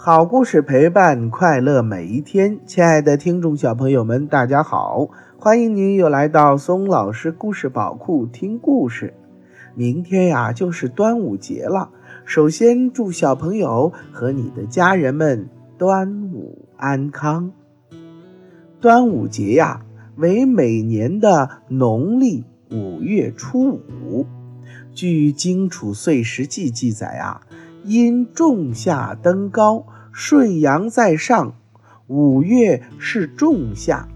好故事陪伴快乐每一天，亲爱的听众小朋友们，大家好，欢迎您又来到松老师故事宝库听故事。明天呀就是端午节了，首先祝小朋友和你的家人们端午安康。端午节呀为每年的农历五月初五，据《荆楚岁时记》记载啊。因仲夏登高，顺阳在上，五月是仲夏，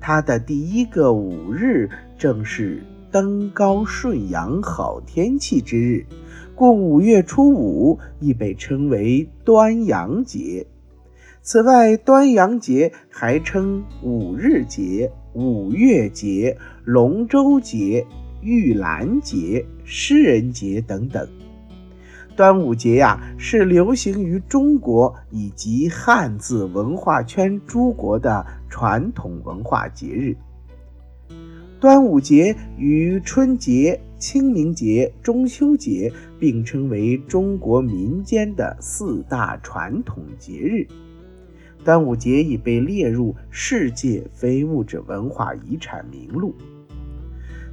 它的第一个五日正是登高顺阳好天气之日，故五月初五亦被称为端阳节。此外，端阳节还称五日节、五月节、龙舟节、玉兰节、诗人节等等。端午节呀，是流行于中国以及汉字文化圈诸国的传统文化节日。端午节与春节、清明节、中秋节并称为中国民间的四大传统节日。端午节已被列入世界非物质文化遗产名录。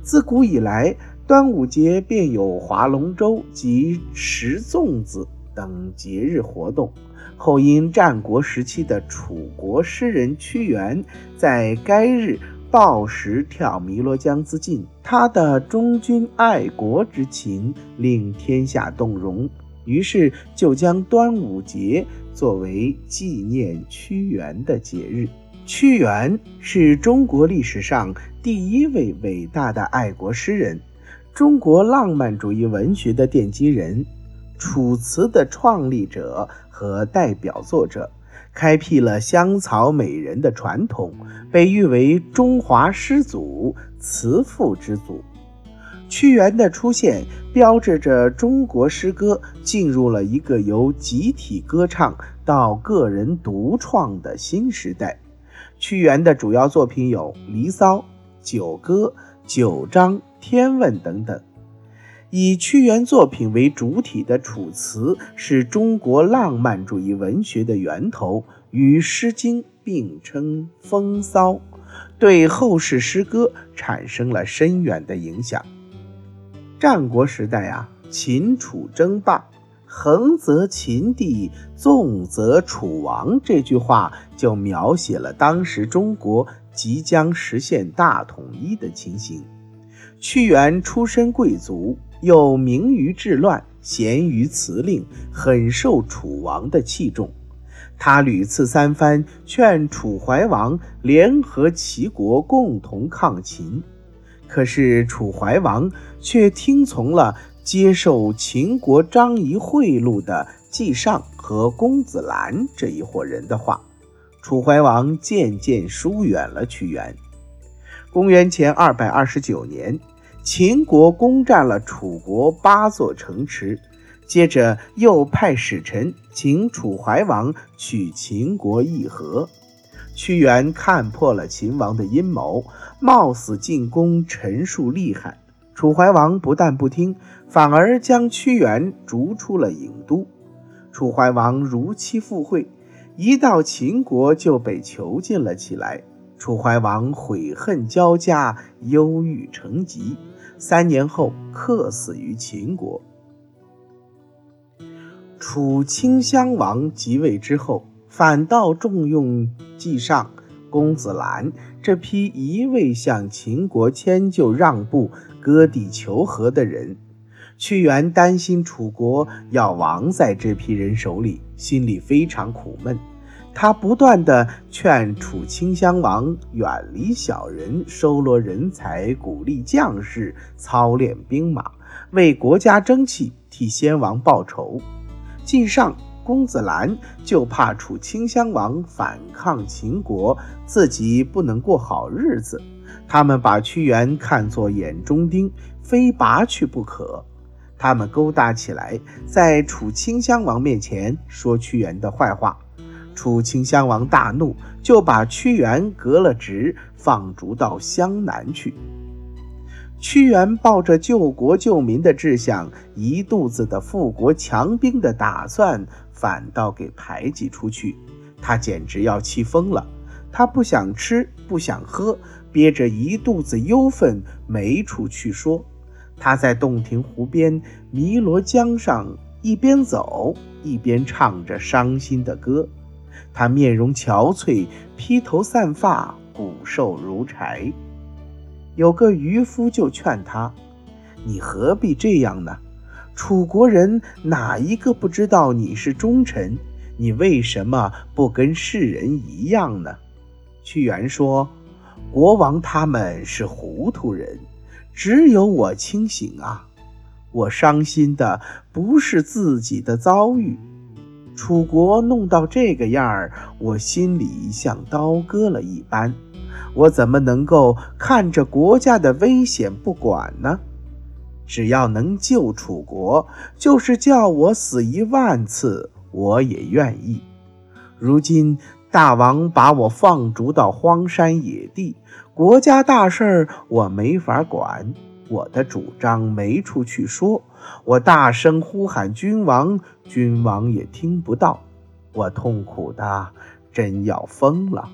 自古以来，端午节便有划龙舟及食粽子等节日活动。后因战国时期的楚国诗人屈原在该日抱石跳汨罗江自尽，他的忠君爱国之情令天下动容，于是就将端午节作为纪念屈原的节日。屈原是中国历史上第一位伟大的爱国诗人。中国浪漫主义文学的奠基人，《楚辞》的创立者和代表作者，开辟了香草美人的传统，被誉为中华诗祖、词赋之祖。屈原的出现，标志着中国诗歌进入了一个由集体歌唱到个人独创的新时代。屈原的主要作品有《离骚》《九歌》《九章》。天问等等，以屈原作品为主体的《楚辞》是中国浪漫主义文学的源头，与《诗经》并称风骚，对后世诗歌产生了深远的影响。战国时代啊，秦楚争霸，“横则秦帝，纵则楚王”这句话就描写了当时中国即将实现大统一的情形。屈原出身贵族，又名于治乱，贤于辞令，很受楚王的器重。他屡次三番劝楚怀王联合齐国共同抗秦，可是楚怀王却听从了接受秦国张仪贿赂的季尚和公子兰这一伙人的话。楚怀王渐渐疏远了屈原。公元前二百二十九年。秦国攻占了楚国八座城池，接着又派使臣请楚怀王去秦国议和。屈原看破了秦王的阴谋，冒死进宫陈述厉害。楚怀王不但不听，反而将屈原逐出了郢都。楚怀王如期赴会，一到秦国就被囚禁了起来。楚怀王悔恨交加，忧郁成疾。三年后，客死于秦国。楚顷襄王即位之后，反倒重用季尚、公子兰这批一味向秦国迁就让步、割地求和的人。屈原担心楚国要亡在这批人手里，心里非常苦闷。他不断地劝楚顷襄王远离小人，收罗人才，鼓励将士操练兵马，为国家争气，替先王报仇。晋上、公子兰就怕楚顷襄王反抗秦国，自己不能过好日子，他们把屈原看作眼中钉，非拔去不可。他们勾搭起来，在楚顷襄王面前说屈原的坏话。楚顷襄王大怒，就把屈原革了职，放逐到湘南去。屈原抱着救国救民的志向，一肚子的富国强兵的打算，反倒给排挤出去。他简直要气疯了。他不想吃，不想喝，憋着一肚子忧愤，没处去说。他在洞庭湖边、汨罗江上一边走一边唱着伤心的歌。他面容憔悴，披头散发，骨瘦如柴。有个渔夫就劝他：“你何必这样呢？楚国人哪一个不知道你是忠臣？你为什么不跟世人一样呢？”屈原说：“国王他们是糊涂人，只有我清醒啊！我伤心的不是自己的遭遇，楚国弄到这个样儿，我心里像刀割了一般。我怎么能够看着国家的危险不管呢？只要能救楚国，就是叫我死一万次，我也愿意。如今。”大王把我放逐到荒山野地，国家大事儿我没法管，我的主张没处去说，我大声呼喊君王，君王也听不到，我痛苦的真要疯了。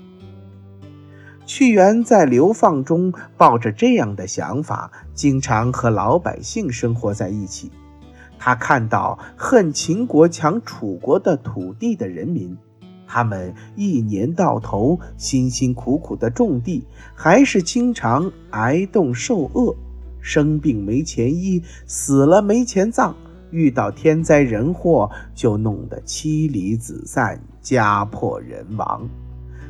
屈原在流放中抱着这样的想法，经常和老百姓生活在一起。他看到恨秦国抢楚国的土地的人民。他们一年到头辛辛苦苦的种地，还是经常挨冻受饿，生病没钱医，死了没钱葬，遇到天灾人祸就弄得妻离子散，家破人亡。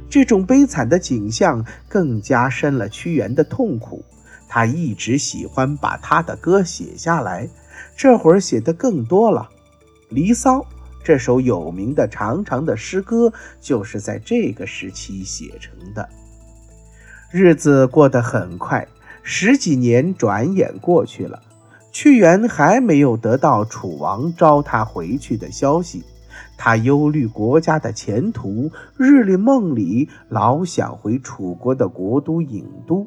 这种悲惨的景象更加深了屈原的痛苦。他一直喜欢把他的歌写下来，这会儿写的更多了，《离骚》。这首有名的长长的诗歌，就是在这个时期写成的。日子过得很快，十几年转眼过去了，屈原还没有得到楚王召他回去的消息。他忧虑国家的前途，日里梦里老想回楚国的国都郢都。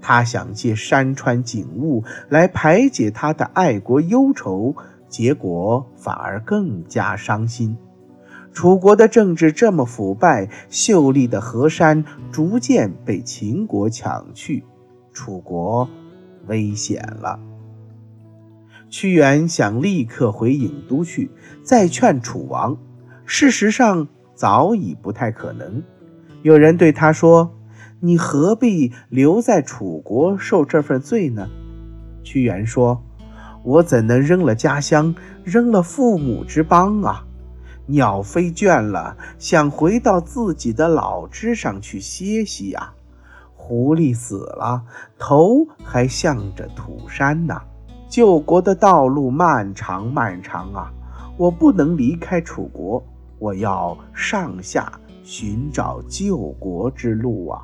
他想借山川景物来排解他的爱国忧愁。结果反而更加伤心。楚国的政治这么腐败，秀丽的河山逐渐被秦国抢去，楚国危险了。屈原想立刻回郢都去，再劝楚王。事实上早已不太可能。有人对他说：“你何必留在楚国受这份罪呢？”屈原说。我怎能扔了家乡，扔了父母之邦啊？鸟飞倦了，想回到自己的老枝上去歇息呀。狐狸死了，头还向着土山呢。救国的道路漫长漫长啊！我不能离开楚国，我要上下寻找救国之路啊！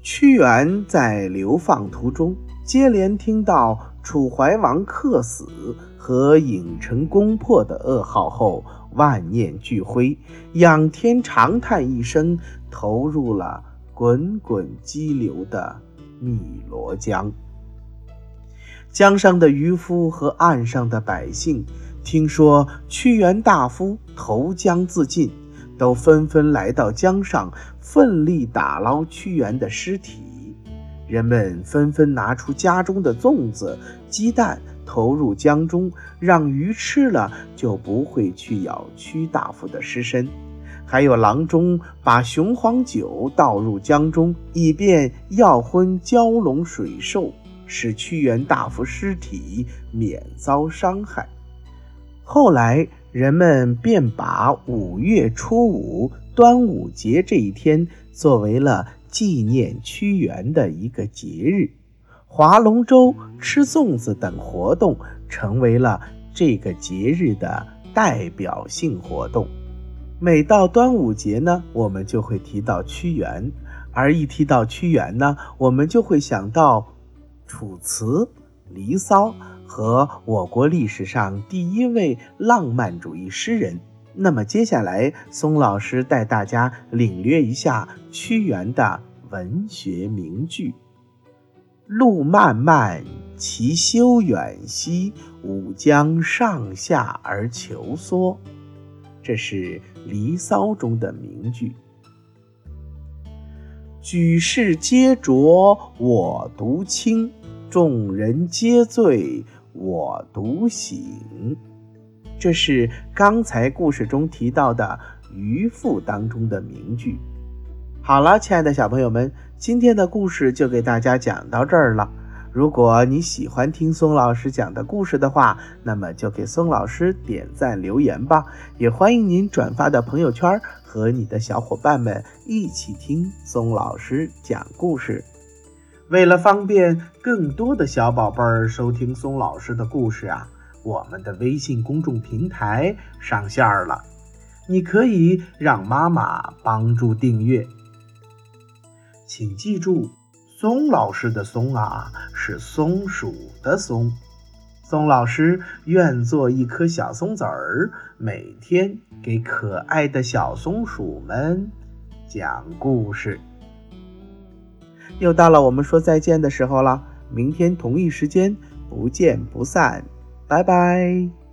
屈原在流放途中，接连听到。楚怀王客死和郢城攻破的噩耗后，万念俱灰，仰天长叹一声，投入了滚滚激流的汨罗江。江上的渔夫和岸上的百姓，听说屈原大夫投江自尽，都纷纷来到江上，奋力打捞屈原的尸体。人们纷纷拿出家中的粽子、鸡蛋投入江中，让鱼吃了就不会去咬屈大夫的尸身。还有郎中把雄黄酒倒入江中，以便药昏蛟龙水兽，使屈原大夫尸体免遭伤害。后来，人们便把五月初五端午节这一天作为了。纪念屈原的一个节日，划龙舟、吃粽子等活动成为了这个节日的代表性活动。每到端午节呢，我们就会提到屈原，而一提到屈原呢，我们就会想到《楚辞》《离骚》和我国历史上第一位浪漫主义诗人。那么接下来，松老师带大家领略一下屈原的文学名句：“路漫漫其修远兮，吾将上下而求索。这是《离骚》中的名句。举世皆浊我独清，众人皆醉我独醒。这是刚才故事中提到的《渔父》当中的名句。好了，亲爱的小朋友们，今天的故事就给大家讲到这儿了。如果你喜欢听松老师讲的故事的话，那么就给松老师点赞留言吧。也欢迎您转发到朋友圈，和你的小伙伴们一起听松老师讲故事。为了方便更多的小宝贝儿收听松老师的故事啊，我们的微信公众平台上线了，你可以让妈妈帮助订阅。请记住。松老师的“松”啊，是松鼠的“松”。松老师愿做一颗小松子儿，每天给可爱的小松鼠们讲故事。又到了我们说再见的时候了，明天同一时间不见不散，拜拜。